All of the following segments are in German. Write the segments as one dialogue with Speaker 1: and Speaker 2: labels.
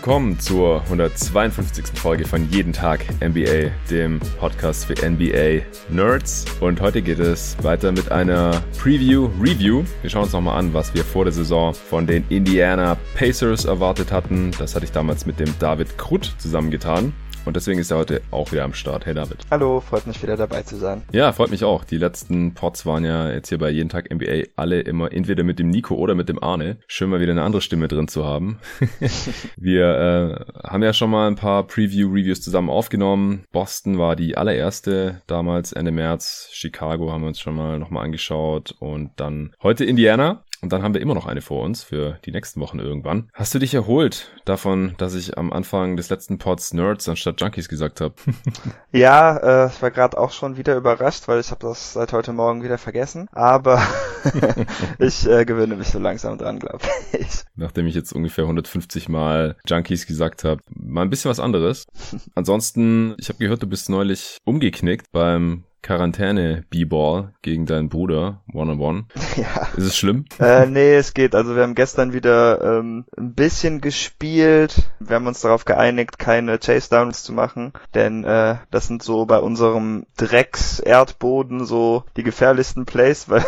Speaker 1: willkommen zur 152. Folge von Jeden Tag NBA, dem Podcast für NBA Nerds. Und heute geht es weiter mit einer Preview-Review. Wir schauen uns nochmal an, was wir vor der Saison von den Indiana Pacers erwartet hatten. Das hatte ich damals mit dem David Krutt zusammengetan. Und deswegen ist er heute auch wieder am Start. Hey David.
Speaker 2: Hallo, freut mich wieder dabei zu sein.
Speaker 1: Ja, freut mich auch. Die letzten Pods waren ja jetzt hier bei Jeden Tag NBA alle immer entweder mit dem Nico oder mit dem Arne. Schön mal wieder eine andere Stimme drin zu haben. wir äh, haben ja schon mal ein paar Preview-Reviews zusammen aufgenommen. Boston war die allererste damals Ende März. Chicago haben wir uns schon mal nochmal angeschaut. Und dann heute Indiana. Und dann haben wir immer noch eine vor uns für die nächsten Wochen irgendwann. Hast du dich erholt davon, dass ich am Anfang des letzten Pods Nerds anstatt Junkies gesagt habe?
Speaker 2: ja, äh, ich war gerade auch schon wieder überrascht, weil ich habe das seit heute Morgen wieder vergessen. Aber ich äh, gewöhne mich so langsam dran, glaube ich.
Speaker 1: Nachdem ich jetzt ungefähr 150 Mal Junkies gesagt habe, mal ein bisschen was anderes. Ansonsten, ich habe gehört, du bist neulich umgeknickt beim Quarantäne B-Ball gegen deinen Bruder, One-on-One. Ja. Ist es schlimm?
Speaker 2: Äh, nee, es geht. Also wir haben gestern wieder ähm, ein bisschen gespielt. Wir haben uns darauf geeinigt, keine Chase-Downs zu machen, denn äh, das sind so bei unserem Drecks-Erdboden so die gefährlichsten Plays, weil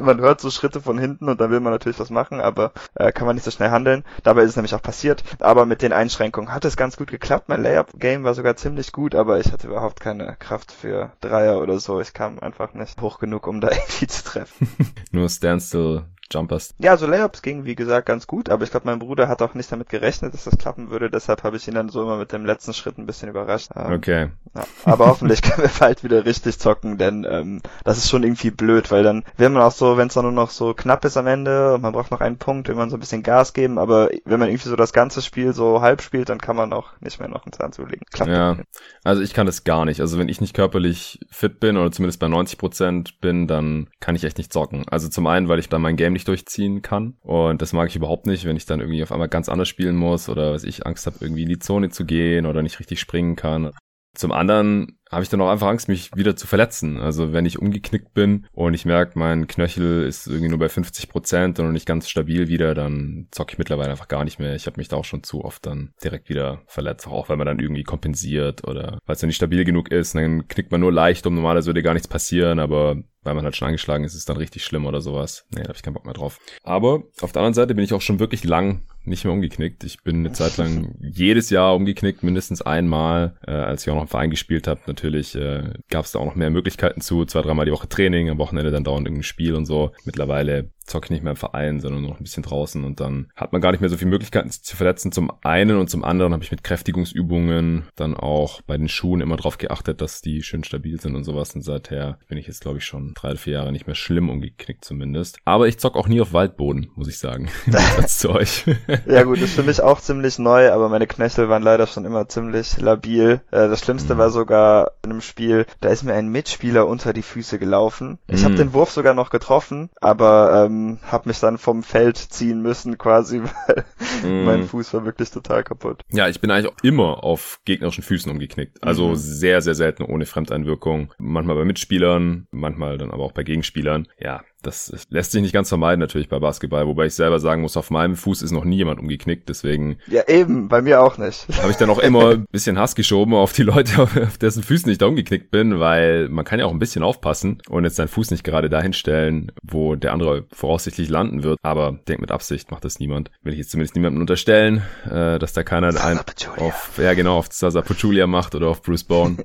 Speaker 2: man hört so Schritte von hinten und dann will man natürlich was machen, aber äh, kann man nicht so schnell handeln. Dabei ist es nämlich auch passiert. Aber mit den Einschränkungen hat es ganz gut geklappt. Mein Layup-Game war sogar ziemlich gut, aber ich hatte überhaupt keine Kraft für Dreier oder so. Ich kam einfach nicht hoch genug, um da irgendwie zu treffen.
Speaker 1: Nur Standstill Jumpers.
Speaker 2: Ja, also Layups ging wie gesagt ganz gut, aber ich glaube, mein Bruder hat auch nicht damit gerechnet, dass das klappen würde, deshalb habe ich ihn dann so immer mit dem letzten Schritt ein bisschen überrascht.
Speaker 1: Ähm, okay.
Speaker 2: Ja, aber hoffentlich können wir bald wieder richtig zocken, denn ähm, das ist schon irgendwie blöd, weil dann will man auch so, wenn es dann nur noch so knapp ist am Ende und man braucht noch einen Punkt, man so ein bisschen Gas geben, aber wenn man irgendwie so das ganze Spiel so halb spielt, dann kann man auch nicht mehr noch einen Zahn zulegen.
Speaker 1: Klappt ja, also ich kann das gar nicht. Also wenn ich nicht körperlich fit bin oder zumindest bei 90 Prozent bin, dann kann ich echt nicht zocken. Also zum einen, weil ich dann mein Game nicht durchziehen kann. Und das mag ich überhaupt nicht, wenn ich dann irgendwie auf einmal ganz anders spielen muss oder was ich Angst habe, irgendwie in die Zone zu gehen oder nicht richtig springen kann. Zum anderen habe ich dann auch einfach Angst, mich wieder zu verletzen. Also wenn ich umgeknickt bin und ich merke, mein Knöchel ist irgendwie nur bei 50 Prozent und nicht ganz stabil wieder, dann zocke ich mittlerweile einfach gar nicht mehr. Ich habe mich da auch schon zu oft dann direkt wieder verletzt, auch weil man dann irgendwie kompensiert oder weil es nicht stabil genug ist. Dann knickt man nur leicht um. Normalerweise würde gar nichts passieren, aber weil man halt schon angeschlagen ist, ist dann richtig schlimm oder sowas. Nee, da habe ich keinen Bock mehr drauf. Aber auf der anderen Seite bin ich auch schon wirklich lang nicht mehr umgeknickt. Ich bin eine Zeit lang jedes Jahr umgeknickt, mindestens einmal, äh, als ich auch noch im Verein gespielt habe. Natürlich äh, gab es da auch noch mehr Möglichkeiten zu, zwei, dreimal die Woche Training, am Wochenende dann dauernd irgendein Spiel und so. Mittlerweile zocke ich nicht mehr im Verein, sondern nur noch ein bisschen draußen und dann hat man gar nicht mehr so viele Möglichkeiten zu verletzen. Zum einen und zum anderen habe ich mit Kräftigungsübungen dann auch bei den Schuhen immer drauf geachtet, dass die schön stabil sind und sowas und seither bin ich jetzt glaube ich schon drei vier Jahre nicht mehr schlimm umgeknickt zumindest. Aber ich zock auch nie auf Waldboden, muss ich sagen. Satz zu euch.
Speaker 2: ja gut, das ist für mich auch ziemlich neu, aber meine Knöchel waren leider schon immer ziemlich labil. Äh, das Schlimmste mhm. war sogar in einem Spiel, da ist mir ein Mitspieler unter die Füße gelaufen. Ich mhm. habe den Wurf sogar noch getroffen, aber ähm, habe mich dann vom Feld ziehen müssen quasi, weil mm. mein Fuß war wirklich total kaputt.
Speaker 1: Ja, ich bin eigentlich auch immer auf gegnerischen Füßen umgeknickt. Also mhm. sehr, sehr selten ohne Fremdeinwirkung. Manchmal bei Mitspielern, manchmal dann aber auch bei Gegenspielern. Ja, das lässt sich nicht ganz vermeiden natürlich bei Basketball, wobei ich selber sagen muss, auf meinem Fuß ist noch nie jemand umgeknickt, deswegen.
Speaker 2: Ja, eben, bei mir auch nicht.
Speaker 1: Habe ich dann auch immer ein bisschen Hass geschoben auf die Leute, auf dessen Füßen ich da umgeknickt bin, weil man kann ja auch ein bisschen aufpassen und jetzt seinen Fuß nicht gerade dahin stellen, wo der andere voraussichtlich landen wird. Aber denk mit Absicht macht das niemand. Will ich jetzt zumindest niemandem unterstellen, äh, dass da keiner einen auf, ja genau, auf Sasa Pachulia macht oder auf Bruce Bone.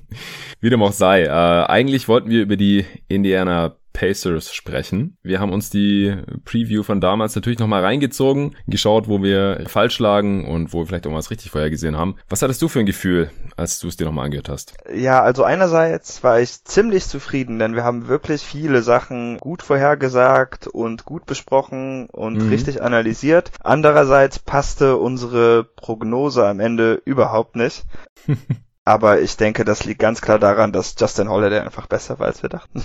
Speaker 1: Wie dem auch sei. Äh, eigentlich wollten wir über die Indiana Pacers sprechen. Wir haben uns die Preview von damals natürlich nochmal reingezogen, geschaut, wo wir falsch lagen und wo wir vielleicht auch was richtig vorhergesehen haben. Was hattest du für ein Gefühl, als du es dir nochmal angehört hast?
Speaker 2: Ja, also einerseits war ich ziemlich zufrieden, denn wir haben wirklich viele Sachen gut vorhergesagt und gut besprochen und mhm. richtig analysiert. Andererseits passte unsere Prognose am Ende überhaupt nicht. Aber ich denke, das liegt ganz klar daran, dass Justin Holiday einfach besser war, als wir dachten.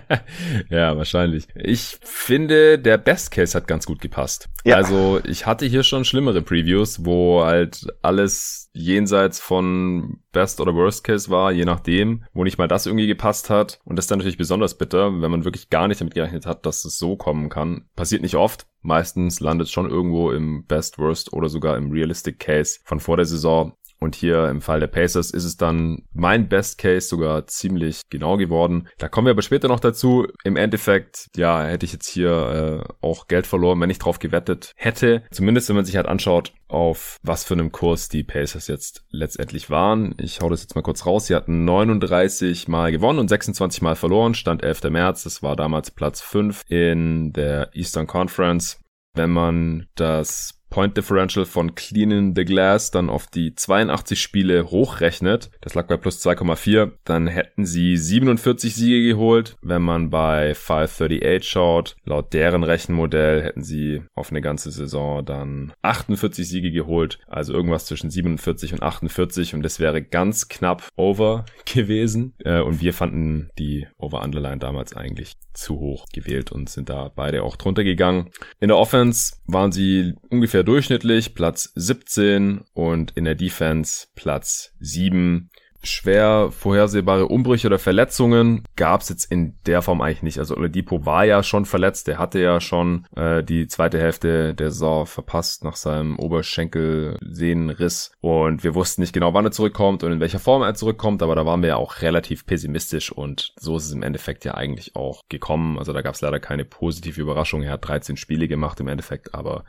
Speaker 1: ja, wahrscheinlich. Ich finde, der Best Case hat ganz gut gepasst. Ja. Also ich hatte hier schon schlimmere Previews, wo halt alles jenseits von Best oder Worst Case war, je nachdem, wo nicht mal das irgendwie gepasst hat. Und das ist dann natürlich besonders bitter, wenn man wirklich gar nicht damit gerechnet hat, dass es so kommen kann. Passiert nicht oft. Meistens landet es schon irgendwo im Best, Worst oder sogar im Realistic Case von vor der Saison. Und hier im Fall der Pacers ist es dann mein Best Case sogar ziemlich genau geworden. Da kommen wir aber später noch dazu. Im Endeffekt, ja, hätte ich jetzt hier äh, auch Geld verloren, wenn ich drauf gewettet hätte. Zumindest wenn man sich halt anschaut, auf was für einem Kurs die Pacers jetzt letztendlich waren. Ich hau das jetzt mal kurz raus. Sie hatten 39 Mal gewonnen und 26 Mal verloren. Stand 11. März. Das war damals Platz 5 in der Eastern Conference. Wenn man das Point Differential von Cleaning the Glass dann auf die 82 Spiele hochrechnet, das lag bei plus 2,4, dann hätten sie 47 Siege geholt. Wenn man bei 538 schaut, laut deren Rechenmodell hätten sie auf eine ganze Saison dann 48 Siege geholt, also irgendwas zwischen 47 und 48 und das wäre ganz knapp over gewesen. Äh, und wir fanden die Over-Underline damals eigentlich zu hoch gewählt und sind da beide auch drunter gegangen. In der Offense waren sie ungefähr durchschnittlich, Platz 17 und in der Defense Platz 7 schwer vorhersehbare Umbrüche oder Verletzungen gab es jetzt in der Form eigentlich nicht. Also Oladipo war ja schon verletzt, der hatte ja schon äh, die zweite Hälfte der Saison verpasst nach seinem Oberschenkelsehnenriss und wir wussten nicht genau, wann er zurückkommt und in welcher Form er zurückkommt, aber da waren wir ja auch relativ pessimistisch und so ist es im Endeffekt ja eigentlich auch gekommen. Also da gab es leider keine positive Überraschung. Er hat 13 Spiele gemacht im Endeffekt, aber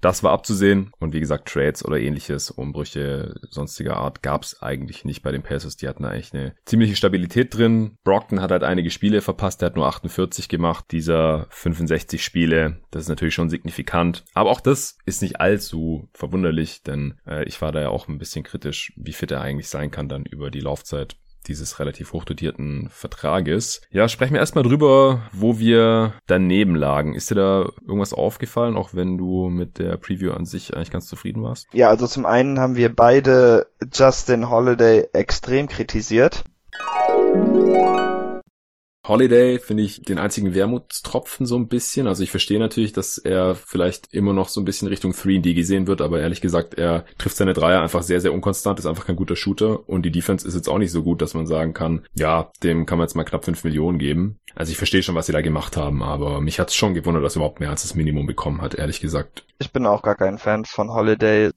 Speaker 1: das war abzusehen und wie gesagt, Trades oder ähnliches, Umbrüche sonstiger Art gab es eigentlich nicht bei den Pacers. Die hatten eigentlich eine ziemliche Stabilität drin. Brockton hat halt einige Spiele verpasst, der hat nur 48 gemacht, dieser 65 Spiele. Das ist natürlich schon signifikant. Aber auch das ist nicht allzu verwunderlich, denn äh, ich war da ja auch ein bisschen kritisch, wie fit er eigentlich sein kann dann über die Laufzeit dieses relativ hochdotierten Vertrages. Ja, sprechen wir erstmal drüber, wo wir daneben lagen. Ist dir da irgendwas aufgefallen, auch wenn du mit der Preview an sich eigentlich ganz zufrieden warst?
Speaker 2: Ja, also zum einen haben wir beide Justin Holiday extrem kritisiert.
Speaker 1: Holiday finde ich den einzigen Wermutstropfen so ein bisschen. Also ich verstehe natürlich, dass er vielleicht immer noch so ein bisschen Richtung 3D gesehen wird, aber ehrlich gesagt, er trifft seine Dreier einfach sehr, sehr unkonstant, ist einfach kein guter Shooter und die Defense ist jetzt auch nicht so gut, dass man sagen kann, ja, dem kann man jetzt mal knapp 5 Millionen geben. Also ich verstehe schon, was sie da gemacht haben, aber mich hat es schon gewundert, dass er überhaupt mehr als das Minimum bekommen hat, ehrlich gesagt.
Speaker 2: Ich bin auch gar kein Fan von Holiday.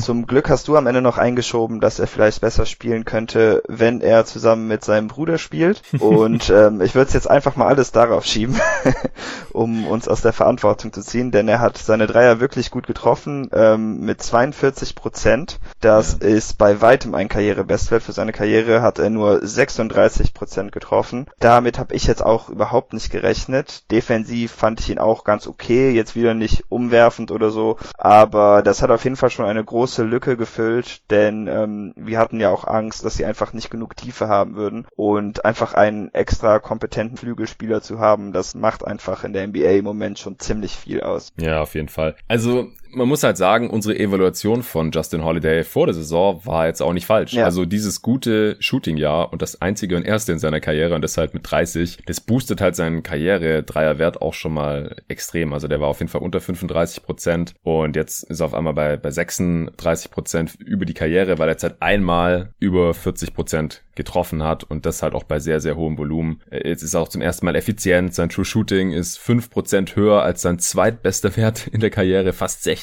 Speaker 2: Zum Glück hast du am Ende noch eingeschoben, dass er vielleicht besser spielen könnte, wenn er zusammen mit seinem Bruder spielt. Und ähm, ich würde es jetzt einfach mal alles darauf schieben, um uns aus der Verantwortung zu ziehen, denn er hat seine Dreier wirklich gut getroffen ähm, mit 42 Prozent. Das ja. ist bei weitem ein Karrierebestwert. Für seine Karriere hat er nur 36 Prozent getroffen. Damit habe ich jetzt auch überhaupt nicht gerechnet. Defensiv fand ich ihn auch ganz okay, jetzt wieder nicht umwerfend oder so, aber das hat auf jeden Fall schon eine große große Lücke gefüllt, denn ähm, wir hatten ja auch Angst, dass sie einfach nicht genug Tiefe haben würden und einfach einen extra kompetenten Flügelspieler zu haben, das macht einfach in der NBA im Moment schon ziemlich viel aus.
Speaker 1: Ja, auf jeden Fall. Also man muss halt sagen, unsere Evaluation von Justin Holiday vor der Saison war jetzt auch nicht falsch. Ja. Also dieses gute Shooting-Jahr und das einzige und erste in seiner Karriere und deshalb mit 30, das boostet halt seinen Karriere-Dreierwert auch schon mal extrem. Also der war auf jeden Fall unter 35 Prozent und jetzt ist er auf einmal bei, bei 36 Prozent über die Karriere, weil er jetzt halt einmal über 40 Prozent getroffen hat und das halt auch bei sehr, sehr hohem Volumen. Jetzt ist er auch zum ersten Mal effizient. Sein True Shooting ist 5% höher als sein zweitbester Wert in der Karriere, fast 60%,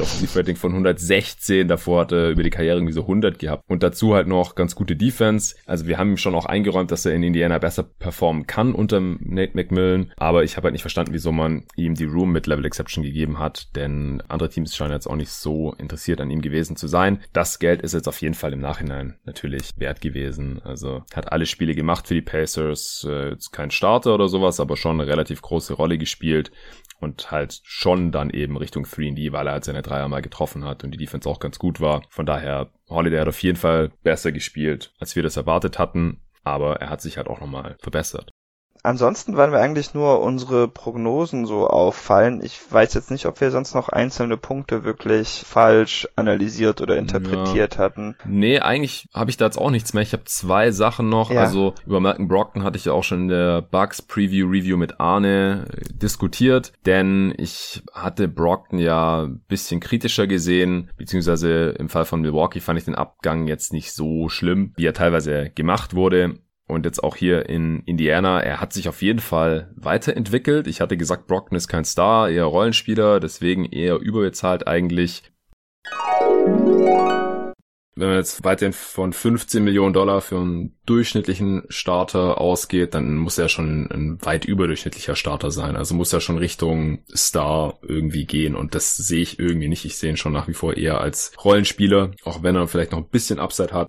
Speaker 1: Offensivrating von 116. Davor hat er über die Karriere irgendwie so 100 gehabt. Und dazu halt noch ganz gute Defense. Also wir haben ihm schon auch eingeräumt, dass er in Indiana besser performen kann unter Nate McMillan. Aber ich habe halt nicht verstanden, wieso man ihm die Room mit Level Exception gegeben hat, denn andere Teams scheinen jetzt auch nicht so interessiert an ihm gewesen zu sein. Das Geld ist jetzt auf jeden Fall im Nachhinein natürlich wert gewesen. Also hat alle Spiele gemacht für die Pacers. Äh, jetzt kein Starter oder sowas, aber schon eine relativ große Rolle gespielt und halt schon dann eben Richtung 3D, weil er halt seine Dreier mal getroffen hat und die Defense auch ganz gut war. Von daher, Holiday hat auf jeden Fall besser gespielt, als wir das erwartet hatten, aber er hat sich halt auch nochmal verbessert.
Speaker 2: Ansonsten waren wir eigentlich nur unsere Prognosen so auffallen. Ich weiß jetzt nicht, ob wir sonst noch einzelne Punkte wirklich falsch analysiert oder interpretiert ja. hatten.
Speaker 1: Nee, eigentlich habe ich da jetzt auch nichts mehr. Ich habe zwei Sachen noch. Ja. Also über Malcolm Brockton hatte ich ja auch schon in der Bugs Preview Review mit Arne diskutiert, denn ich hatte Brockton ja ein bisschen kritischer gesehen, beziehungsweise im Fall von Milwaukee fand ich den Abgang jetzt nicht so schlimm, wie er teilweise gemacht wurde. Und jetzt auch hier in Indiana, er hat sich auf jeden Fall weiterentwickelt. Ich hatte gesagt, Brockton ist kein Star, eher Rollenspieler, deswegen eher überbezahlt eigentlich. Wenn man jetzt weiterhin von 15 Millionen Dollar für einen durchschnittlichen Starter ausgeht, dann muss er schon ein weit überdurchschnittlicher Starter sein. Also muss er schon Richtung Star irgendwie gehen. Und das sehe ich irgendwie nicht. Ich sehe ihn schon nach wie vor eher als Rollenspieler, auch wenn er vielleicht noch ein bisschen Upside hat.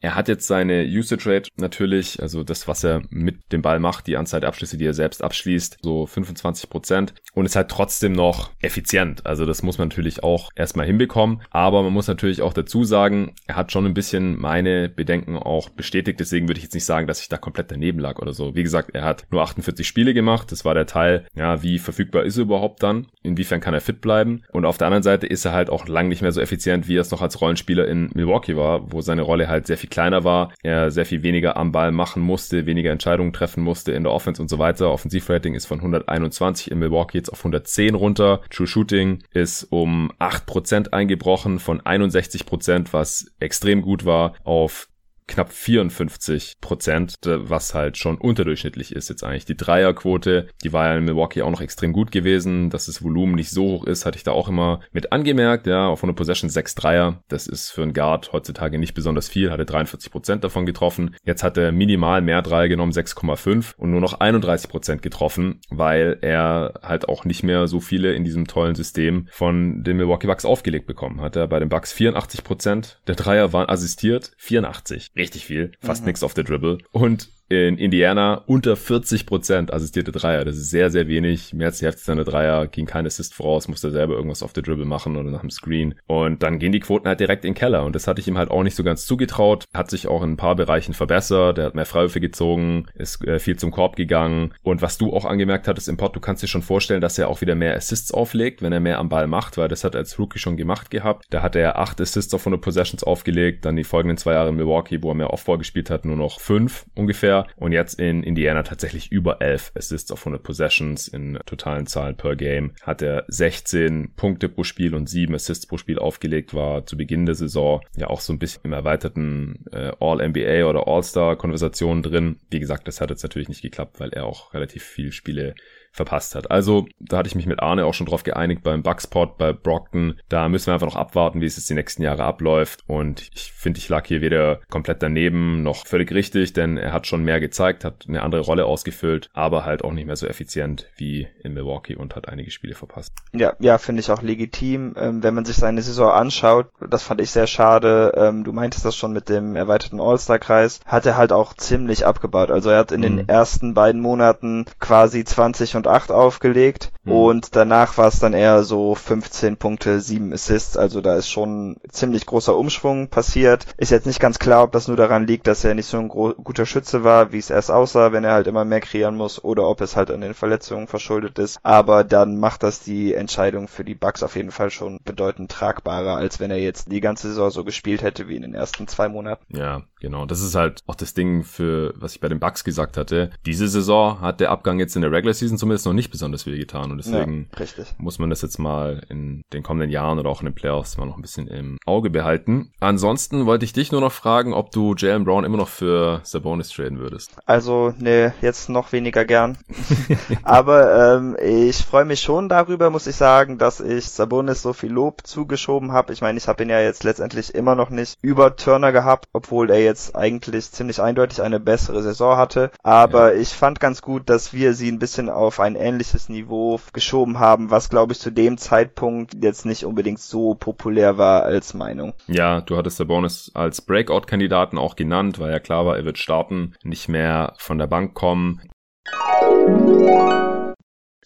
Speaker 1: Er hat jetzt seine Usage Rate natürlich, also das, was er mit dem Ball macht, die Anzahl der Abschlüsse, die er selbst abschließt, so 25 Prozent und ist halt trotzdem noch effizient. Also das muss man natürlich auch erstmal hinbekommen. Aber man muss natürlich auch dazu sagen, er hat schon ein bisschen meine Bedenken auch bestätigt. Deswegen würde ich jetzt nicht sagen, dass ich da komplett daneben lag oder so. Wie gesagt, er hat nur 48 Spiele gemacht. Das war der Teil, ja, wie verfügbar ist er überhaupt dann? Inwiefern kann er fit bleiben? Und auf der anderen Seite ist er halt auch lang nicht mehr so effizient, wie er es noch als Rollenspieler in Milwaukee war, wo seine Rolle halt sehr viel viel kleiner war, er sehr viel weniger am Ball machen musste, weniger Entscheidungen treffen musste in der Offense und so weiter. Offensivrating ist von 121 in Milwaukee jetzt auf 110 runter. True Shooting ist um 8% eingebrochen von 61%, was extrem gut war, auf knapp 54 Prozent, was halt schon unterdurchschnittlich ist jetzt eigentlich. Die Dreierquote, die war ja in Milwaukee auch noch extrem gut gewesen. Dass das Volumen nicht so hoch ist, hatte ich da auch immer mit angemerkt. Ja, auf 100 Possession 6 Dreier. Das ist für einen Guard heutzutage nicht besonders viel. Hatte 43 Prozent davon getroffen. Jetzt hat er minimal mehr Dreier genommen, 6,5 und nur noch 31 Prozent getroffen, weil er halt auch nicht mehr so viele in diesem tollen System von den Milwaukee Bucks aufgelegt bekommen hat. Er bei den Bucks 84 Prozent der Dreier waren assistiert, 84 richtig viel, fast mhm. nichts auf der Dribble. Und in Indiana unter 40 Prozent assistierte Dreier. Das ist sehr, sehr wenig. Mehr als die Hälfte seiner Dreier ging kein Assist voraus, musste selber irgendwas auf der Dribble machen oder nach dem Screen. Und dann gehen die Quoten halt direkt in den Keller. Und das hatte ich ihm halt auch nicht so ganz zugetraut. Hat sich auch in ein paar Bereichen verbessert. Er hat mehr Freiwürfe gezogen, ist äh, viel zum Korb gegangen. Und was du auch angemerkt hattest im Pod, du kannst dir schon vorstellen, dass er auch wieder mehr Assists auflegt, wenn er mehr am Ball macht, weil das hat er als Rookie schon gemacht gehabt. Da hat er acht Assists auf 100 Possessions aufgelegt. Dann die folgenden zwei Jahre in Milwaukee, wo er mehr Off-Ball gespielt hat, nur noch fünf ungefähr und jetzt in Indiana tatsächlich über 11 Assists auf 100 Possessions in totalen Zahlen per Game. Hat er 16 Punkte pro Spiel und 7 Assists pro Spiel aufgelegt, war zu Beginn der Saison ja auch so ein bisschen im erweiterten äh, All-NBA oder All-Star-Konversation drin. Wie gesagt, das hat jetzt natürlich nicht geklappt, weil er auch relativ viele Spiele verpasst hat. Also da hatte ich mich mit Arne auch schon drauf geeinigt beim Bugspot, bei Brockton. Da müssen wir einfach noch abwarten, wie es jetzt die nächsten Jahre abläuft. Und ich finde, ich lag hier weder komplett daneben noch völlig richtig, denn er hat schon mehr gezeigt, hat eine andere Rolle ausgefüllt, aber halt auch nicht mehr so effizient wie in Milwaukee und hat einige Spiele verpasst.
Speaker 2: Ja, ja, finde ich auch legitim. Ähm, wenn man sich seine Saison anschaut, das fand ich sehr schade. Ähm, du meintest das schon mit dem erweiterten All-Star-Kreis, hat er halt auch ziemlich abgebaut. Also er hat in mhm. den ersten beiden Monaten quasi 20 und 8 aufgelegt mhm. und danach war es dann eher so 15 Punkte, 7 Assists, also da ist schon ziemlich großer Umschwung passiert. Ist jetzt nicht ganz klar, ob das nur daran liegt, dass er nicht so ein guter Schütze war, wie es erst aussah, wenn er halt immer mehr kreieren muss oder ob es halt an den Verletzungen verschuldet ist, aber dann macht das die Entscheidung für die Bucks auf jeden Fall schon bedeutend tragbarer, als wenn er jetzt die ganze Saison so gespielt hätte wie in den ersten zwei Monaten.
Speaker 1: Ja, genau. Das ist halt auch das Ding für, was ich bei den Bucks gesagt hatte. Diese Saison hat der Abgang jetzt in der Regular Season zumindest zumindest noch nicht besonders viel getan und deswegen ja, muss man das jetzt mal in den kommenden Jahren oder auch in den Playoffs mal noch ein bisschen im Auge behalten. Ansonsten wollte ich dich nur noch fragen, ob du Jalen Brown immer noch für Sabonis traden würdest.
Speaker 2: Also, ne, jetzt noch weniger gern. Aber ähm, ich freue mich schon darüber, muss ich sagen, dass ich Sabonis so viel Lob zugeschoben habe. Ich meine, ich habe ihn ja jetzt letztendlich immer noch nicht über Turner gehabt, obwohl er jetzt eigentlich ziemlich eindeutig eine bessere Saison hatte. Aber ja. ich fand ganz gut, dass wir sie ein bisschen auf ein ähnliches Niveau geschoben haben, was glaube ich zu dem Zeitpunkt jetzt nicht unbedingt so populär war als Meinung.
Speaker 1: Ja, du hattest Sabonis als Breakout-Kandidaten auch genannt, weil ja klar war, er wird starten, nicht mehr von der Bank kommen.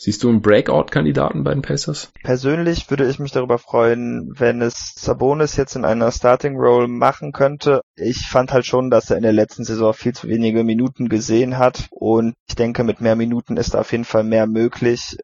Speaker 1: Siehst du einen Breakout-Kandidaten bei den Pacers?
Speaker 2: Persönlich würde ich mich darüber freuen, wenn es Sabonis jetzt in einer Starting Role machen könnte. Ich fand halt schon, dass er in der letzten Saison viel zu wenige Minuten gesehen hat und ich denke, mit mehr Minuten ist da auf jeden Fall mehr möglich.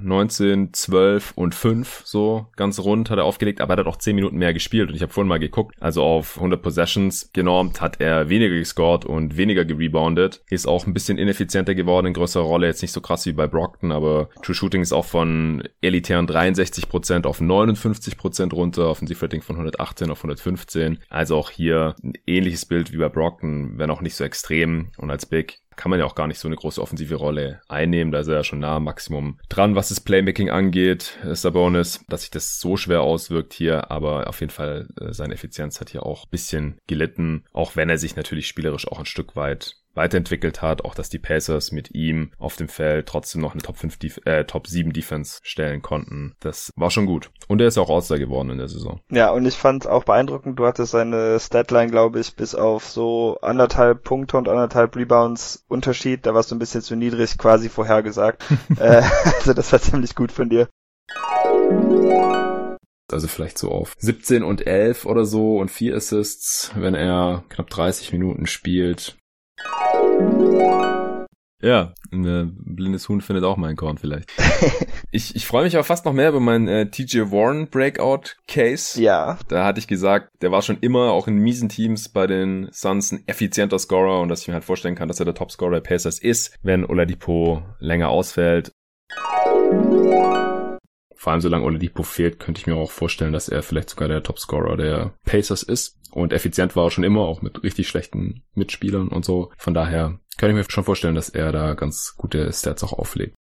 Speaker 1: 19, 12 und 5 so ganz rund hat er aufgelegt, aber er hat auch 10 Minuten mehr gespielt und ich habe vorhin mal geguckt, also auf 100 Possessions genormt hat er weniger gescored und weniger gerebounded, ist auch ein bisschen ineffizienter geworden in größerer Rolle, jetzt nicht so krass wie bei Brockton, aber True Shooting ist auch von elitären 63% auf 59% runter, Offensivrating von 118 auf 115, also auch hier ein ähnliches Bild wie bei Brockton, wenn auch nicht so extrem und als Big kann man ja auch gar nicht so eine große offensive Rolle einnehmen. Da ist er ja schon nah am Maximum dran, was das Playmaking angeht, Sabonis, dass sich das so schwer auswirkt hier, aber auf jeden Fall äh, seine Effizienz hat hier auch ein bisschen gelitten, auch wenn er sich natürlich spielerisch auch ein Stück weit weiterentwickelt hat, auch dass die Pacers mit ihm auf dem Feld trotzdem noch eine Top 5 Def äh, Top 7 Defense stellen konnten. Das war schon gut. Und er ist auch All-Star geworden in der Saison.
Speaker 2: Ja, und ich fand auch beeindruckend, du hattest seine Statline, glaube ich, bis auf so anderthalb Punkte und anderthalb Rebounds Unterschied. Da warst du ein bisschen zu niedrig quasi vorhergesagt. äh, also das war ziemlich gut von dir.
Speaker 1: Also vielleicht so auf 17 und 11 oder so und 4 Assists, wenn er knapp 30 Minuten spielt. Ja, ein äh, blindes Huhn findet auch meinen Korn vielleicht. ich ich freue mich aber fast noch mehr über meinen äh, TJ Warren Breakout Case.
Speaker 2: Ja.
Speaker 1: Da hatte ich gesagt, der war schon immer auch in miesen Teams bei den Suns ein effizienter Scorer und dass ich mir halt vorstellen kann, dass er der Topscorer der Pacers ist, wenn Oladipo länger ausfällt. Vor allem solange Oladipo fehlt, könnte ich mir auch vorstellen, dass er vielleicht sogar der Topscorer der Pacers ist. Und effizient war er schon immer, auch mit richtig schlechten Mitspielern und so. Von daher kann ich mir schon vorstellen, dass er da ganz gute Stats auch auflegt.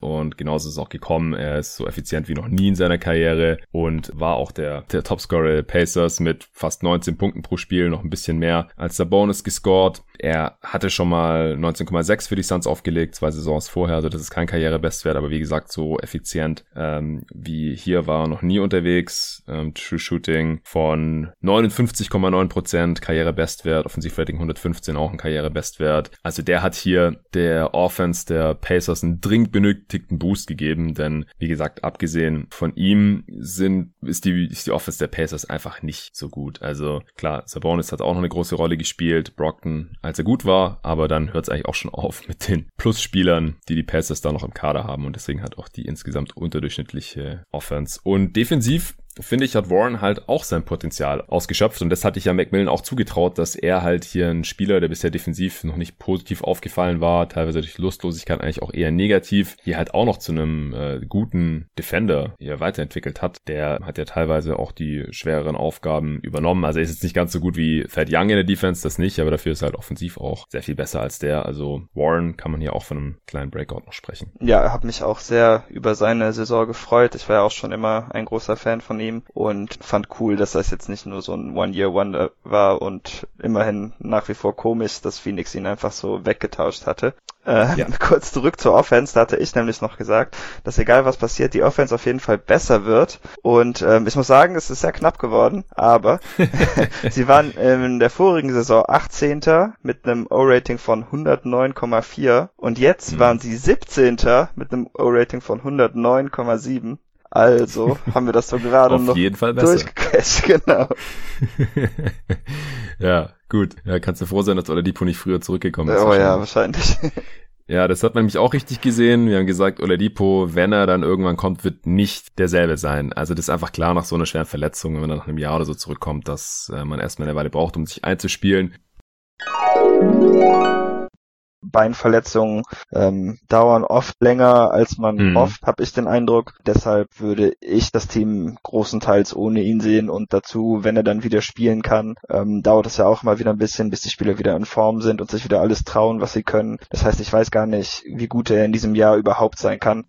Speaker 1: Und genauso ist es auch gekommen. Er ist so effizient wie noch nie in seiner Karriere und war auch der, der Topscorer der Pacers mit fast 19 Punkten pro Spiel, noch ein bisschen mehr als der Bonus gescored. Er hatte schon mal 19,6 für die Suns aufgelegt, zwei Saisons vorher, also das ist kein Karrierebestwert, aber wie gesagt, so effizient ähm, wie hier war er noch nie unterwegs. Ähm, True Shooting von 59,9%, Karrierebestwert, Offensivrating 115 auch ein Karrierebestwert. Also der hat hier der Offense der Pacers einen dringend benötigten Boost gegeben, denn wie gesagt, abgesehen von ihm sind, ist die, ist die Offense der Pacers einfach nicht so gut. Also klar, Sabonis hat auch noch eine große Rolle gespielt, Brockton als er gut war, aber dann hört es eigentlich auch schon auf mit den Plusspielern, die die Pacers da noch im Kader haben und deswegen hat auch die insgesamt unterdurchschnittliche Offense. Und defensiv finde ich, hat Warren halt auch sein Potenzial ausgeschöpft. Und das hatte ich ja McMillan auch zugetraut, dass er halt hier ein Spieler, der bisher defensiv noch nicht positiv aufgefallen war, teilweise durch Lustlosigkeit eigentlich auch eher negativ, hier halt auch noch zu einem äh, guten Defender hier weiterentwickelt hat. Der hat ja teilweise auch die schwereren Aufgaben übernommen. Also er ist jetzt nicht ganz so gut wie Thad Young in der Defense, das nicht, aber dafür ist er halt offensiv auch sehr viel besser als der. Also Warren kann man hier auch von einem kleinen Breakout noch sprechen.
Speaker 2: Ja, habe mich auch sehr über seine Saison gefreut. Ich war ja auch schon immer ein großer Fan von ihm und fand cool, dass das jetzt nicht nur so ein One-Year-Wonder war und immerhin nach wie vor komisch, dass Phoenix ihn einfach so weggetauscht hatte. Äh, ja. Kurz zurück zur Offense, da hatte ich nämlich noch gesagt, dass egal was passiert, die Offense auf jeden Fall besser wird. Und ähm, ich muss sagen, es ist sehr knapp geworden, aber sie waren in der vorigen Saison 18. mit einem O-Rating von 109,4 und jetzt mhm. waren sie 17. mit einem O-Rating von 109,7. Also haben wir das so gerade
Speaker 1: noch
Speaker 2: jeden
Speaker 1: Fall besser.
Speaker 2: genau.
Speaker 1: ja, gut. Ja, kannst du froh sein, dass Oladipo nicht früher zurückgekommen ist.
Speaker 2: Oh ja, wahrscheinlich.
Speaker 1: Ja, das hat man nämlich auch richtig gesehen. Wir haben gesagt, Oladipo, wenn er dann irgendwann kommt, wird nicht derselbe sein. Also das ist einfach klar nach so einer schweren Verletzung, wenn man nach einem Jahr oder so zurückkommt, dass äh, man erstmal eine Weile braucht, um sich einzuspielen.
Speaker 2: Beinverletzungen ähm, dauern oft länger, als man mhm. hofft, habe ich den Eindruck. Deshalb würde ich das Team großenteils ohne ihn sehen und dazu, wenn er dann wieder spielen kann, ähm, dauert es ja auch mal wieder ein bisschen, bis die Spieler wieder in Form sind und sich wieder alles trauen, was sie können. Das heißt, ich weiß gar nicht, wie gut er in diesem Jahr überhaupt sein kann.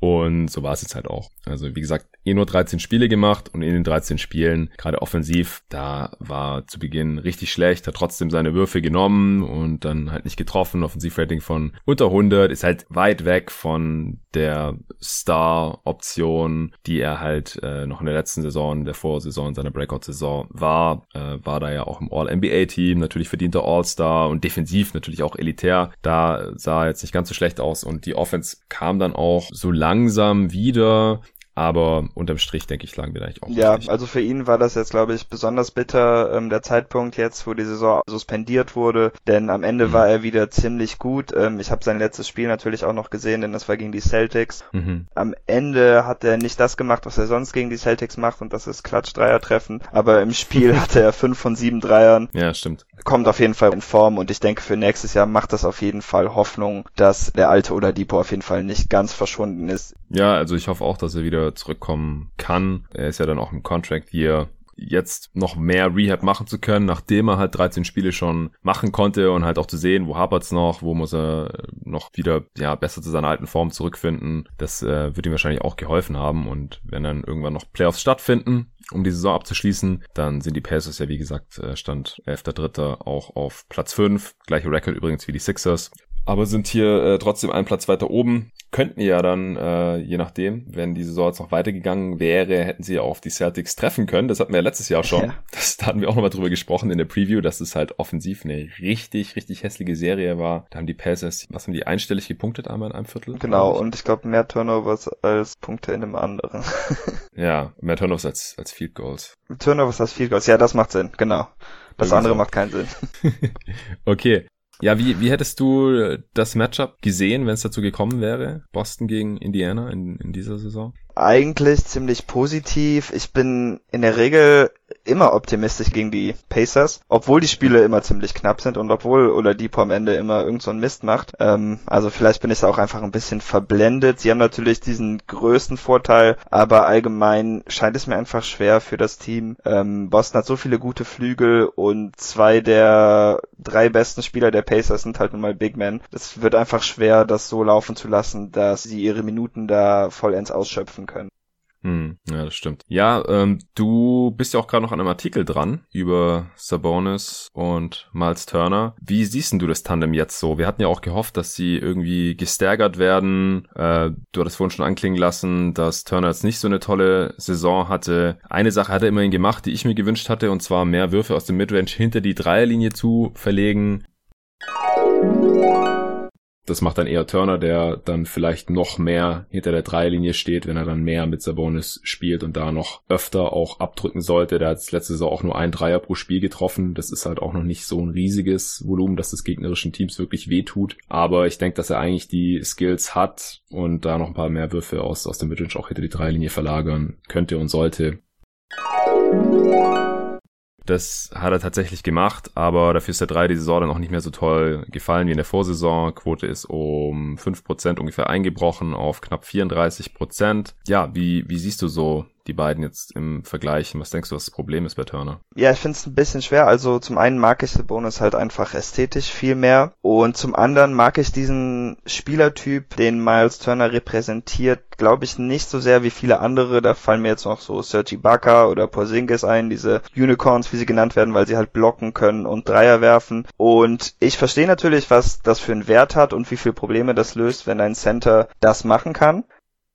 Speaker 1: Und so war es jetzt halt auch. Also wie gesagt, eh nur 13 Spiele gemacht und in den 13 Spielen, gerade offensiv, da war zu Beginn richtig schlecht, hat trotzdem seine Würfe genommen und dann halt nicht getroffen. Offensivrating von unter 100 ist halt weit weg von der Star-Option, die er halt äh, noch in der letzten Saison, der Vorsaison, seiner Breakout-Saison war. Äh, war da ja auch im All-NBA-Team, natürlich verdienter All-Star und defensiv natürlich auch elitär. Da sah er jetzt nicht ganz so schlecht aus und die Offense kam dann auch so langsam wieder. Aber unterm Strich, denke ich, lagen wir da eigentlich auch.
Speaker 2: Ja, richtig. also für ihn war das jetzt, glaube ich, besonders bitter, ähm, der Zeitpunkt jetzt, wo die Saison suspendiert wurde. Denn am Ende mhm. war er wieder ziemlich gut. Ähm, ich habe sein letztes Spiel natürlich auch noch gesehen, denn das war gegen die Celtics. Mhm. Am Ende hat er nicht das gemacht, was er sonst gegen die Celtics macht, und das ist Klatsch-Dreier treffen. Aber im Spiel hatte er fünf von sieben Dreiern.
Speaker 1: Ja, stimmt.
Speaker 2: Kommt auf jeden Fall in Form und ich denke, für nächstes Jahr macht das auf jeden Fall Hoffnung, dass der alte oder auf jeden Fall nicht ganz verschwunden ist.
Speaker 1: Ja, also ich hoffe auch, dass er wieder zurückkommen kann. Er ist ja dann auch im Contract Year jetzt noch mehr Rehab machen zu können, nachdem er halt 13 Spiele schon machen konnte und halt auch zu sehen, wo hapert's noch, wo muss er noch wieder ja besser zu seiner alten Form zurückfinden. Das äh, wird ihm wahrscheinlich auch geholfen haben und wenn dann irgendwann noch Playoffs stattfinden, um die Saison abzuschließen, dann sind die Pacers ja wie gesagt äh, Stand 11.3. auch auf Platz 5, gleiche Record übrigens wie die Sixers aber sind hier äh, trotzdem einen Platz weiter oben. Könnten ja dann, äh, je nachdem, wenn die Saison jetzt noch weitergegangen wäre, hätten sie ja auf die Celtics treffen können. Das hatten wir ja letztes Jahr schon. Ja. Das, da hatten wir auch nochmal drüber gesprochen in der Preview, dass es halt offensiv eine richtig, richtig hässliche Serie war. Da haben die Pacers, was haben die, einstellig gepunktet einmal in einem Viertel?
Speaker 2: Genau, und ich glaube mehr Turnovers als Punkte in einem anderen.
Speaker 1: ja, mehr Turnovers als, als Field Goals.
Speaker 2: Turnovers als Field Goals, ja, das macht Sinn, genau. Das andere macht keinen Sinn.
Speaker 1: okay, ja, wie, wie hättest du das Matchup gesehen, wenn es dazu gekommen wäre? Boston gegen Indiana in, in dieser Saison?
Speaker 2: Eigentlich ziemlich positiv. Ich bin in der Regel immer optimistisch gegen die Pacers, obwohl die Spiele immer ziemlich knapp sind und obwohl Oladipo am Ende immer irgend so einen Mist macht. Ähm, also vielleicht bin ich auch einfach ein bisschen verblendet. Sie haben natürlich diesen größten Vorteil, aber allgemein scheint es mir einfach schwer für das Team. Ähm, Boston hat so viele gute Flügel und zwei der drei besten Spieler der Pacers sind halt nun mal Big Men. Es wird einfach schwer, das so laufen zu lassen, dass sie ihre Minuten da vollends ausschöpfen können.
Speaker 1: Hm, ja, das stimmt. Ja, ähm, du bist ja auch gerade noch an einem Artikel dran über Sabonis und Miles Turner. Wie siehst du das Tandem jetzt so? Wir hatten ja auch gehofft, dass sie irgendwie gestärkert werden. Äh, du hattest vorhin schon anklingen lassen, dass Turner jetzt nicht so eine tolle Saison hatte. Eine Sache hat er immerhin gemacht, die ich mir gewünscht hatte, und zwar mehr Würfe aus dem Midrange hinter die Dreierlinie zu verlegen. Das macht dann eher Turner, der dann vielleicht noch mehr hinter der Dreierlinie steht, wenn er dann mehr mit Sabonis spielt und da noch öfter auch abdrücken sollte. Der hat letzte Saison auch nur ein Dreier pro Spiel getroffen. Das ist halt auch noch nicht so ein riesiges Volumen, dass das gegnerischen Teams wirklich wehtut. Aber ich denke, dass er eigentlich die Skills hat und da noch ein paar mehr Würfe aus, aus dem Midrange auch hinter die Dreierlinie verlagern könnte und sollte. Das hat er tatsächlich gemacht, aber dafür ist der 3 die Saison dann auch nicht mehr so toll gefallen wie in der Vorsaison. Quote ist um 5% ungefähr eingebrochen auf knapp 34%. Ja, wie, wie siehst du so die beiden jetzt im Vergleich? Was denkst du, was das Problem ist bei Turner?
Speaker 2: Ja, ich finde es ein bisschen schwer. Also zum einen mag ich Bonus halt einfach ästhetisch viel mehr und zum anderen mag ich diesen Spielertyp, den Miles Turner repräsentiert, glaube ich nicht so sehr wie viele andere. Da fallen mir jetzt noch so Sergi Ibaka oder Porzingis ein, diese Unicorns, wie sie genannt werden, weil sie halt blocken können und Dreier werfen. Und ich verstehe natürlich, was das für einen Wert hat und wie viele Probleme das löst, wenn ein Center das machen kann.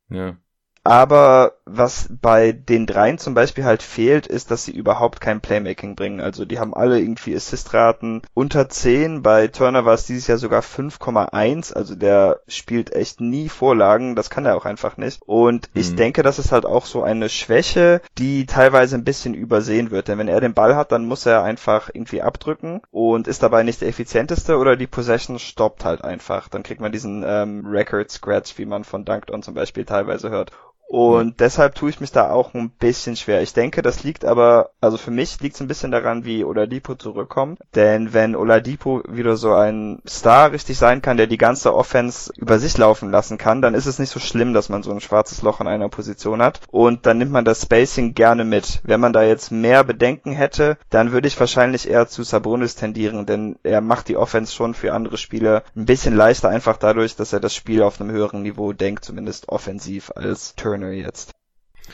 Speaker 1: Ja.
Speaker 2: Aber was bei den dreien zum Beispiel halt fehlt, ist, dass sie überhaupt kein Playmaking bringen. Also die haben alle irgendwie Assistraten unter 10. Bei Turner war es dieses Jahr sogar 5,1. Also der spielt echt nie Vorlagen. Das kann er auch einfach nicht. Und ich mhm. denke, das ist halt auch so eine Schwäche, die teilweise ein bisschen übersehen wird. Denn wenn er den Ball hat, dann muss er einfach irgendwie abdrücken und ist dabei nicht der effizienteste oder die Possession stoppt halt einfach. Dann kriegt man diesen ähm, Record Scratch, wie man von Dunked On zum Beispiel teilweise hört. Und deshalb tue ich mich da auch ein bisschen schwer. Ich denke, das liegt aber, also für mich liegt es ein bisschen daran, wie Oladipo zurückkommt. Denn wenn Oladipo wieder so ein Star richtig sein kann, der die ganze Offense über sich laufen lassen kann, dann ist es nicht so schlimm, dass man so ein schwarzes Loch in einer Position hat. Und dann nimmt man das Spacing gerne mit. Wenn man da jetzt mehr Bedenken hätte, dann würde ich wahrscheinlich eher zu Sabonis tendieren, denn er macht die Offense schon für andere Spieler ein bisschen leichter, einfach dadurch, dass er das Spiel auf einem höheren Niveau denkt, zumindest offensiv als Turner Corner jetzt.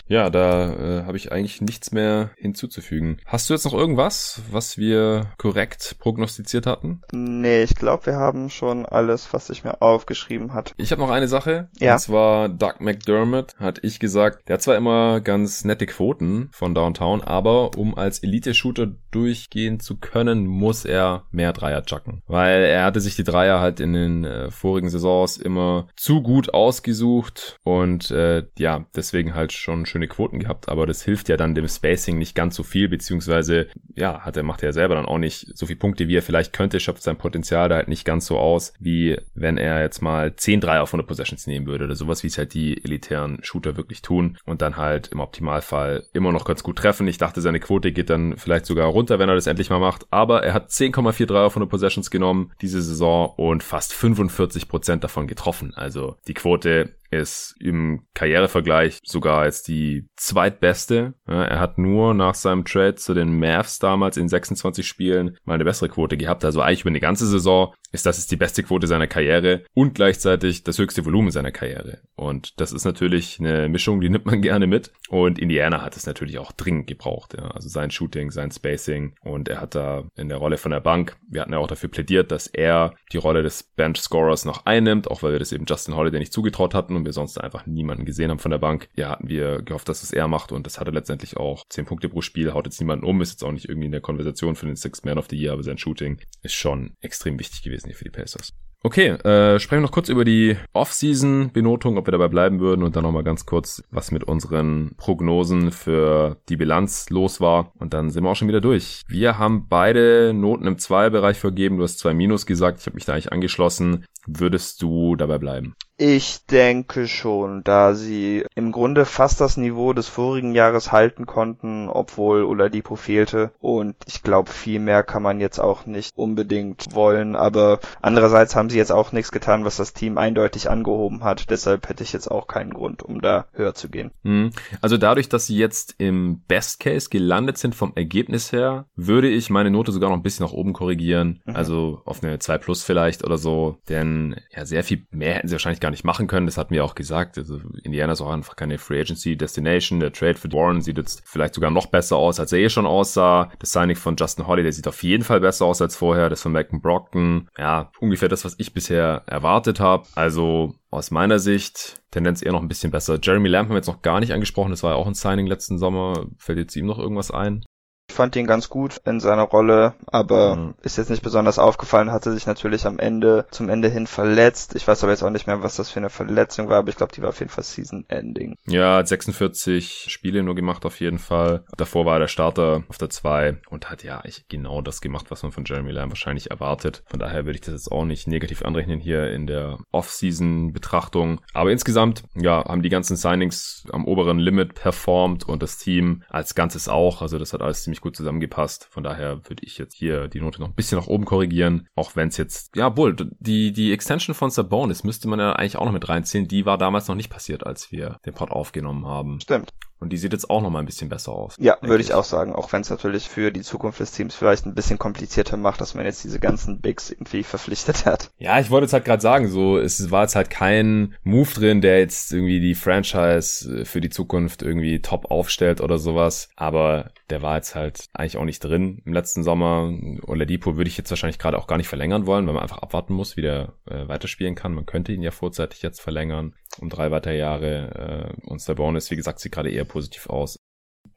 Speaker 1: Ja, da äh, habe ich eigentlich nichts mehr hinzuzufügen. Hast du jetzt noch irgendwas, was wir korrekt prognostiziert hatten?
Speaker 2: Nee, ich glaube, wir haben schon alles, was ich mir aufgeschrieben hat.
Speaker 1: Ich habe noch eine Sache. Ja. Und zwar Doug McDermott hat ich gesagt, der hat zwar immer ganz nette Quoten von Downtown, aber um als Elite-Shooter durchgehen zu können, muss er mehr Dreier chucken. Weil er hatte sich die Dreier halt in den äh, vorigen Saisons immer zu gut ausgesucht und äh, ja, deswegen halt schon schöne Quoten gehabt, aber das hilft ja dann dem Spacing nicht ganz so viel, beziehungsweise, ja, hat er, macht er selber dann auch nicht so viele Punkte, wie er vielleicht könnte, schöpft sein Potenzial da halt nicht ganz so aus, wie wenn er jetzt mal 10 3 auf 100 Possessions nehmen würde oder sowas, wie es halt die elitären Shooter wirklich tun und dann halt im Optimalfall immer noch ganz gut treffen. Ich dachte, seine Quote geht dann vielleicht sogar runter, wenn er das endlich mal macht, aber er hat 10,43 3 auf 100 Possessions genommen diese Saison und fast 45% davon getroffen. Also die Quote ist im Karrierevergleich sogar jetzt die zweitbeste. er hat nur nach seinem Trade zu den Mavs damals in 26 Spielen mal eine bessere Quote gehabt. Also eigentlich über eine ganze Saison ist das jetzt die beste Quote seiner Karriere und gleichzeitig das höchste Volumen seiner Karriere. Und das ist natürlich eine Mischung, die nimmt man gerne mit. Und Indiana hat es natürlich auch dringend gebraucht. Ja. Also sein Shooting, sein Spacing und er hat da in der Rolle von der Bank, wir hatten ja auch dafür plädiert, dass er die Rolle des Bench-Scorers noch einnimmt, auch weil wir das eben Justin Holiday nicht zugetraut hatten und wir sonst einfach niemanden gesehen haben von der Bank. Ja, hatten wir gehofft, dass es er macht und das hat er letztendlich auch. Zehn Punkte pro Spiel, haut jetzt niemanden um, ist jetzt auch nicht irgendwie in der Konversation für den Sixth Man of the Year, aber sein Shooting ist schon extrem wichtig gewesen hier für die Pacers. Okay, äh, sprechen wir noch kurz über die Off-Season-Benotung, ob wir dabei bleiben würden und dann nochmal ganz kurz, was mit unseren Prognosen für die Bilanz los war. Und dann sind wir auch schon wieder durch. Wir haben beide Noten im Zwei-Bereich vergeben. Du hast zwei Minus gesagt. Ich habe mich da eigentlich angeschlossen. Würdest du dabei bleiben?
Speaker 2: Ich denke schon, da sie im Grunde fast das Niveau des vorigen Jahres halten konnten, obwohl Oladipo fehlte. Und ich glaube, viel mehr kann man jetzt auch nicht unbedingt wollen. Aber andererseits haben sie jetzt auch nichts getan, was das Team eindeutig angehoben hat. Deshalb hätte ich jetzt auch keinen Grund, um da höher zu gehen.
Speaker 1: Mhm. Also dadurch, dass sie jetzt im Best Case gelandet sind vom Ergebnis her, würde ich meine Note sogar noch ein bisschen nach oben korrigieren. Mhm. Also auf eine 2 plus vielleicht oder so. Denn ja, sehr viel mehr hätten sie wahrscheinlich gar gar nicht machen können. Das hatten wir auch gesagt. Also Indiana ist auch einfach keine Free Agency Destination. Der Trade für Warren sieht jetzt vielleicht sogar noch besser aus, als er eh schon aussah. Das Signing von Justin Holiday sieht auf jeden Fall besser aus als vorher. Das von Malcolm Brockton. Ja, ungefähr das, was ich bisher erwartet habe. Also aus meiner Sicht Tendenz eher noch ein bisschen besser. Jeremy Lamb haben wir jetzt noch gar nicht angesprochen. Das war ja auch ein Signing letzten Sommer. Fällt jetzt ihm noch irgendwas ein?
Speaker 2: Ich fand ihn ganz gut in seiner Rolle, aber mhm. ist jetzt nicht besonders aufgefallen, hatte sich natürlich am Ende, zum Ende hin verletzt. Ich weiß aber jetzt auch nicht mehr, was das für eine Verletzung war, aber ich glaube, die war auf jeden Fall Season-Ending.
Speaker 1: Ja, hat 46 Spiele nur gemacht auf jeden Fall. Davor war er der Starter auf der 2 und hat ja eigentlich genau das gemacht, was man von Jeremy Lamb wahrscheinlich erwartet. Von daher würde ich das jetzt auch nicht negativ anrechnen hier in der Off-Season-Betrachtung. Aber insgesamt, ja, haben die ganzen Signings am oberen Limit performt und das Team als Ganzes auch. Also das hat alles ziemlich ziemlich gut zusammengepasst. Von daher würde ich jetzt hier die Note noch ein bisschen nach oben korrigieren. Auch wenn es jetzt, ja, wohl, die, die Extension von Sabonis müsste man ja eigentlich auch noch mit reinziehen. Die war damals noch nicht passiert, als wir den Pod aufgenommen haben.
Speaker 2: Stimmt.
Speaker 1: Und die sieht jetzt auch noch mal ein bisschen besser aus.
Speaker 2: Ja, würde ich auch sagen. Auch wenn es natürlich für die Zukunft des Teams vielleicht ein bisschen komplizierter macht, dass man jetzt diese ganzen Bigs irgendwie verpflichtet hat.
Speaker 1: Ja, ich wollte jetzt halt gerade sagen, so, es war jetzt halt kein Move drin, der jetzt irgendwie die Franchise für die Zukunft irgendwie top aufstellt oder sowas. Aber der war jetzt halt eigentlich auch nicht drin im letzten Sommer. Oladipo würde ich jetzt wahrscheinlich gerade auch gar nicht verlängern wollen, weil man einfach abwarten muss, wie der äh, weiterspielen kann. Man könnte ihn ja vorzeitig jetzt verlängern um drei weitere Jahre. Äh, und Sabonis, wie gesagt, sieht gerade eher positiv aus.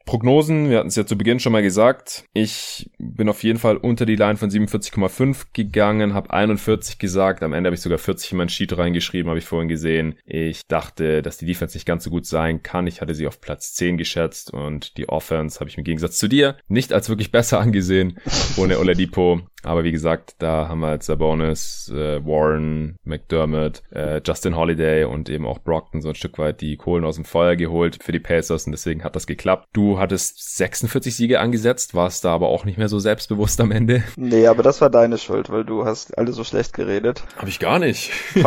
Speaker 1: Prognosen, wir hatten es ja zu Beginn schon mal gesagt. Ich bin auf jeden Fall unter die Line von 47,5 gegangen, habe 41 gesagt. Am Ende habe ich sogar 40 in mein Sheet reingeschrieben, habe ich vorhin gesehen. Ich dachte, dass die Defense nicht ganz so gut sein kann. Ich hatte sie auf Platz 10 geschätzt und die Offense habe ich im Gegensatz zu dir nicht als wirklich besser angesehen, ohne Oladipo. Aber wie gesagt, da haben wir jetzt Sabonis, äh, Warren, McDermott, äh, Justin Holiday und eben auch Brockton so ein Stück weit die Kohlen aus dem Feuer geholt für die Pacers und deswegen hat das geklappt. Du hattest 46 Siege angesetzt, warst da aber auch nicht mehr so selbstbewusst am Ende.
Speaker 2: Nee, aber das war deine Schuld, weil du hast alle so schlecht geredet.
Speaker 1: Hab ich gar nicht.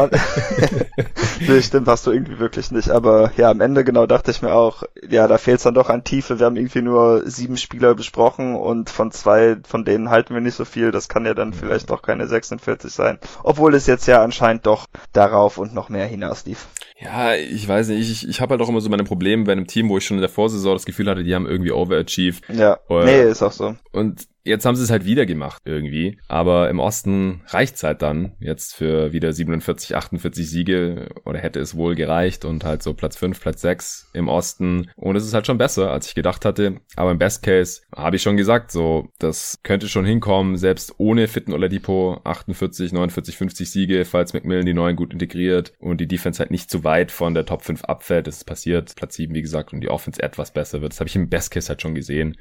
Speaker 2: nee, stimmt, hast du irgendwie wirklich nicht. Aber ja, am Ende genau dachte ich mir auch, ja, da fehlt es dann doch an Tiefe. Wir haben irgendwie nur sieben Spieler besprochen und von zwei von denen halten wir nicht so viel. Das kann ja dann vielleicht doch keine 46 sein. Obwohl es jetzt ja anscheinend doch darauf und noch mehr hinaus lief.
Speaker 1: Ja, ich weiß nicht, ich, ich habe halt auch immer so meine Probleme bei einem Team, wo ich schon in der Vorsaison das Gefühl hatte, die haben irgendwie overachieved.
Speaker 2: Ja, Oder, nee, ist auch so.
Speaker 1: Und Jetzt haben sie es halt wieder gemacht irgendwie. Aber im Osten reicht's halt dann jetzt für wieder 47, 48 Siege oder hätte es wohl gereicht und halt so Platz 5, Platz 6 im Osten. Und es ist halt schon besser, als ich gedacht hatte. Aber im Best Case habe ich schon gesagt, so, das könnte schon hinkommen, selbst ohne fitten Oladipo 48, 49, 50 Siege, falls McMillan die neuen gut integriert und die Defense halt nicht zu weit von der Top 5 abfällt. Das ist passiert. Platz 7, wie gesagt, und die Offense etwas besser wird. Das habe ich im Best Case halt schon gesehen.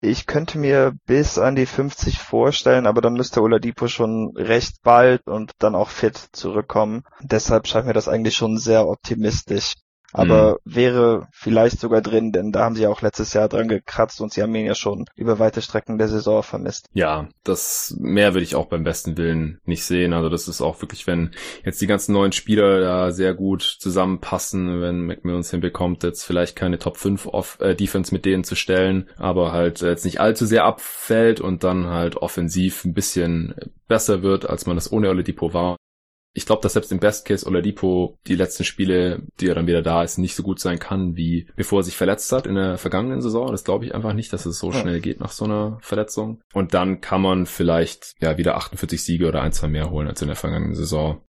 Speaker 2: Ich könnte mir bis an die 50 vorstellen, aber dann müsste Oladipo schon recht bald und dann auch fit zurückkommen. Deshalb scheint mir das eigentlich schon sehr optimistisch aber mhm. wäre vielleicht sogar drin, denn da haben sie auch letztes Jahr dran gekratzt und sie haben ihn ja schon über weite Strecken der Saison vermisst.
Speaker 1: Ja, das mehr würde ich auch beim besten Willen nicht sehen. Also das ist auch wirklich, wenn jetzt die ganzen neuen Spieler da sehr gut zusammenpassen, wenn McMillan hinbekommt, jetzt vielleicht keine Top 5 Off äh, Defense mit denen zu stellen, aber halt jetzt nicht allzu sehr abfällt und dann halt offensiv ein bisschen besser wird, als man das ohne Oladipo war ich glaube, dass selbst im Best Case Oladipo die letzten Spiele, die er dann wieder da ist, nicht so gut sein kann, wie bevor er sich verletzt hat in der vergangenen Saison. Das glaube ich einfach nicht, dass es so ja. schnell geht nach so einer Verletzung. Und dann kann man vielleicht ja wieder 48 Siege oder ein, zwei mehr holen als in der vergangenen Saison.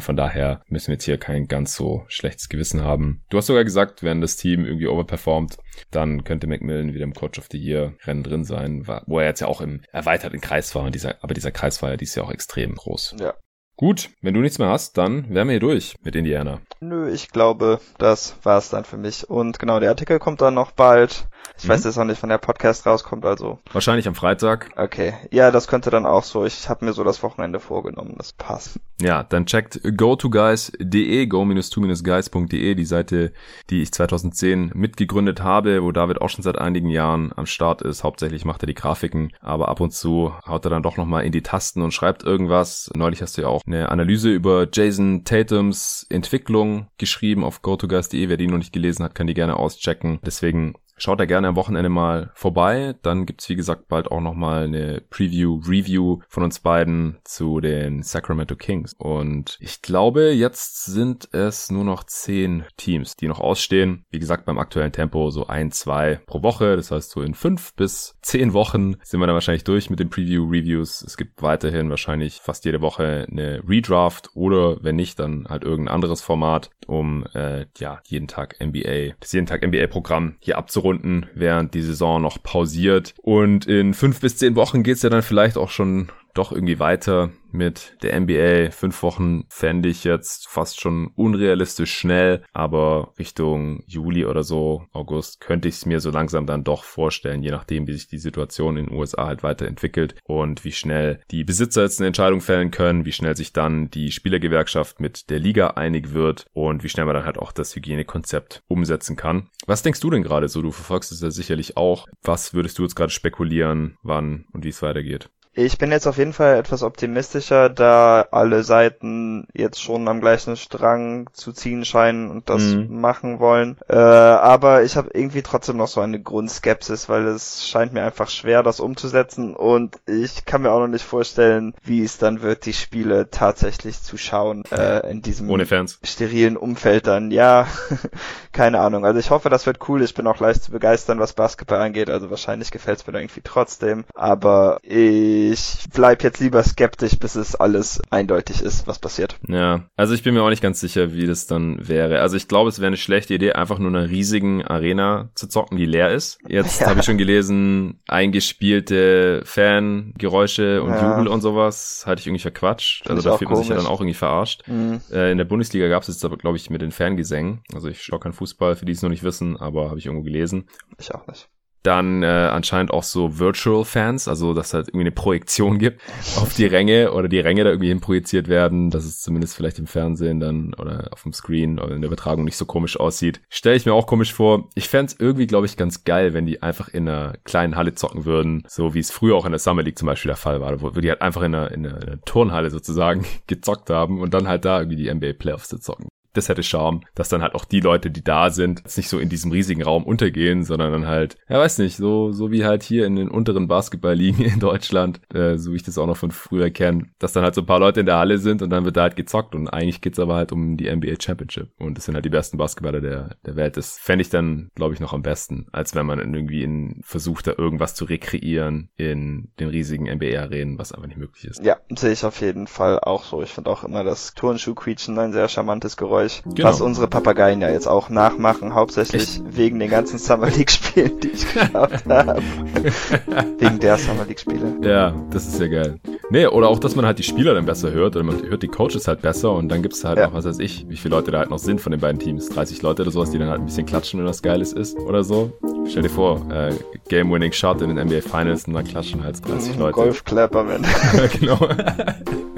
Speaker 1: Von daher müssen wir jetzt hier kein ganz so schlechtes Gewissen haben. Du hast sogar gesagt, wenn das Team irgendwie overperformt, dann könnte Macmillan wieder im Coach of the Year Rennen drin sein, wo er jetzt ja auch im erweiterten Kreis war. Und dieser, aber dieser Kreis war ja dieses Jahr auch extrem groß.
Speaker 2: Ja.
Speaker 1: Gut, wenn du nichts mehr hast, dann wären wir hier durch mit Indiana.
Speaker 2: Nö, ich glaube, das war's dann für mich. Und genau, der Artikel kommt dann noch bald. Ich mhm. weiß jetzt noch nicht, wann der Podcast rauskommt, also.
Speaker 1: Wahrscheinlich am Freitag.
Speaker 2: Okay. Ja, das könnte dann auch so. Ich habe mir so das Wochenende vorgenommen. Das passt.
Speaker 1: Ja, dann checkt go2guys.de, go-2-guys.de, die Seite, die ich 2010 mitgegründet habe, wo David auch schon seit einigen Jahren am Start ist. Hauptsächlich macht er die Grafiken, aber ab und zu haut er dann doch nochmal in die Tasten und schreibt irgendwas. Neulich hast du ja auch eine Analyse über Jason Tatums Entwicklung geschrieben auf gotoguys.de. Wer die noch nicht gelesen hat, kann die gerne auschecken. Deswegen Schaut da gerne am Wochenende mal vorbei. Dann gibt's wie gesagt bald auch nochmal eine Preview, Review von uns beiden zu den Sacramento Kings. Und ich glaube, jetzt sind es nur noch zehn Teams, die noch ausstehen. Wie gesagt, beim aktuellen Tempo so ein, zwei pro Woche. Das heißt, so in fünf bis zehn Wochen sind wir dann wahrscheinlich durch mit den Preview-Reviews. Es gibt weiterhin wahrscheinlich fast jede Woche eine Redraft oder wenn nicht, dann halt irgendein anderes Format, um äh, ja jeden Tag NBA, das jeden Tag NBA-Programm hier abzurunden Runden, während die Saison noch pausiert. Und in fünf bis zehn Wochen geht's ja dann vielleicht auch schon doch irgendwie weiter mit der NBA. Fünf Wochen fände ich jetzt fast schon unrealistisch schnell, aber Richtung Juli oder so, August, könnte ich es mir so langsam dann doch vorstellen, je nachdem, wie sich die Situation in den USA halt weiterentwickelt und wie schnell die Besitzer jetzt eine Entscheidung fällen können, wie schnell sich dann die Spielergewerkschaft mit der Liga einig wird und wie schnell man dann halt auch das Hygienekonzept umsetzen kann. Was denkst du denn gerade so? Du verfolgst es ja sicherlich auch. Was würdest du jetzt gerade spekulieren, wann und wie es weitergeht?
Speaker 2: Ich bin jetzt auf jeden Fall etwas optimistischer, da alle Seiten jetzt schon am gleichen Strang zu ziehen scheinen und das mhm. machen wollen. Äh, aber ich habe irgendwie trotzdem noch so eine Grundskepsis, weil es scheint mir einfach schwer, das umzusetzen und ich kann mir auch noch nicht vorstellen, wie es dann wird, die Spiele tatsächlich zu schauen äh, in diesem
Speaker 1: Ohne Fans.
Speaker 2: sterilen Umfeld dann. Ja, keine Ahnung. Also ich hoffe, das wird cool. Ich bin auch leicht zu begeistern, was Basketball angeht. Also wahrscheinlich gefällt es mir irgendwie trotzdem. Aber ich ich bleib jetzt lieber skeptisch, bis es alles eindeutig ist, was passiert.
Speaker 1: Ja, also ich bin mir auch nicht ganz sicher, wie das dann wäre. Also ich glaube, es wäre eine schlechte Idee, einfach nur eine riesigen Arena zu zocken, die leer ist. Jetzt ja. habe ich schon gelesen, eingespielte Fangeräusche und ja. Jubel und sowas, halte ich irgendwie verquatscht. also da fühlt man sich ja dann auch irgendwie verarscht. Mhm. Äh, in der Bundesliga gab es jetzt aber, glaube ich, mit den Fangesängen. Also ich schaue kein Fußball, für die es noch nicht wissen, aber habe ich irgendwo gelesen.
Speaker 2: Ich auch nicht
Speaker 1: dann äh, anscheinend auch so Virtual Fans, also dass halt irgendwie eine Projektion gibt auf die Ränge oder die Ränge da irgendwie hinprojiziert werden, dass es zumindest vielleicht im Fernsehen dann oder auf dem Screen oder in der Übertragung nicht so komisch aussieht. Stelle ich mir auch komisch vor. Ich fände irgendwie, glaube ich, ganz geil, wenn die einfach in einer kleinen Halle zocken würden, so wie es früher auch in der Summer League zum Beispiel der Fall war, wo, wo die halt einfach in einer, in einer, in einer Turnhalle sozusagen gezockt haben und dann halt da irgendwie die NBA Playoffs zu zocken das hätte Charme, dass dann halt auch die Leute, die da sind, nicht so in diesem riesigen Raum untergehen, sondern dann halt, ja weiß nicht, so, so wie halt hier in den unteren Basketballligen in Deutschland, äh, so wie ich das auch noch von früher kenne, dass dann halt so ein paar Leute in der Halle sind und dann wird da halt gezockt und eigentlich geht's aber halt um die NBA Championship und das sind halt die besten Basketballer der, der Welt. Das fände ich dann, glaube ich, noch am besten, als wenn man irgendwie in, versucht, da irgendwas zu rekreieren in den riesigen NBA-Arenen, was einfach nicht möglich ist.
Speaker 2: Ja, sehe ich auf jeden Fall auch so. Ich finde auch immer das Turnschuh-Quietschen ein sehr charmantes Geräusch Geräusch, genau. was unsere Papageien ja jetzt auch nachmachen, hauptsächlich Echt? wegen den ganzen Summer League Spielen, die ich geschaut habe. wegen der Summer League Spiele.
Speaker 1: Ja, das ist ja geil. Nee, oder auch, dass man halt die Spieler dann besser hört oder man hört die Coaches halt besser und dann gibt's halt ja. noch, was weiß ich, wie viele Leute da halt noch sind von den beiden Teams. 30 Leute oder sowas, die dann halt ein bisschen klatschen, wenn was Geiles ist oder so. Stell dir vor, äh, Game-Winning Shot in den NBA Finals und dann klatschen halt 30 mhm, Leute.
Speaker 2: Golf-Clap am Ende. genau.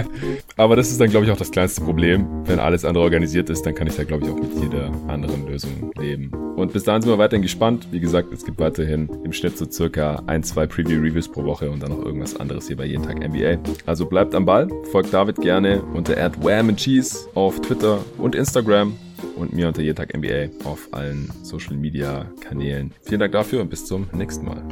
Speaker 1: Aber das ist dann, glaube ich, auch das kleinste Problem. Wenn alles andere organisiert ist, dann kann ich da, glaube ich, auch mit jeder anderen Lösung leben. Und bis dahin sind wir weiterhin gespannt. Wie gesagt, es gibt weiterhin im Schnitt so circa ein, zwei Preview-Reviews pro Woche und dann noch irgendwas anderes hier bei jeden Tag NBA. Also bleibt am Ball, folgt David gerne unter Cheese auf Twitter und Instagram und mir unter jeden Tag NBA auf allen Social Media Kanälen. Vielen Dank dafür und bis zum nächsten Mal.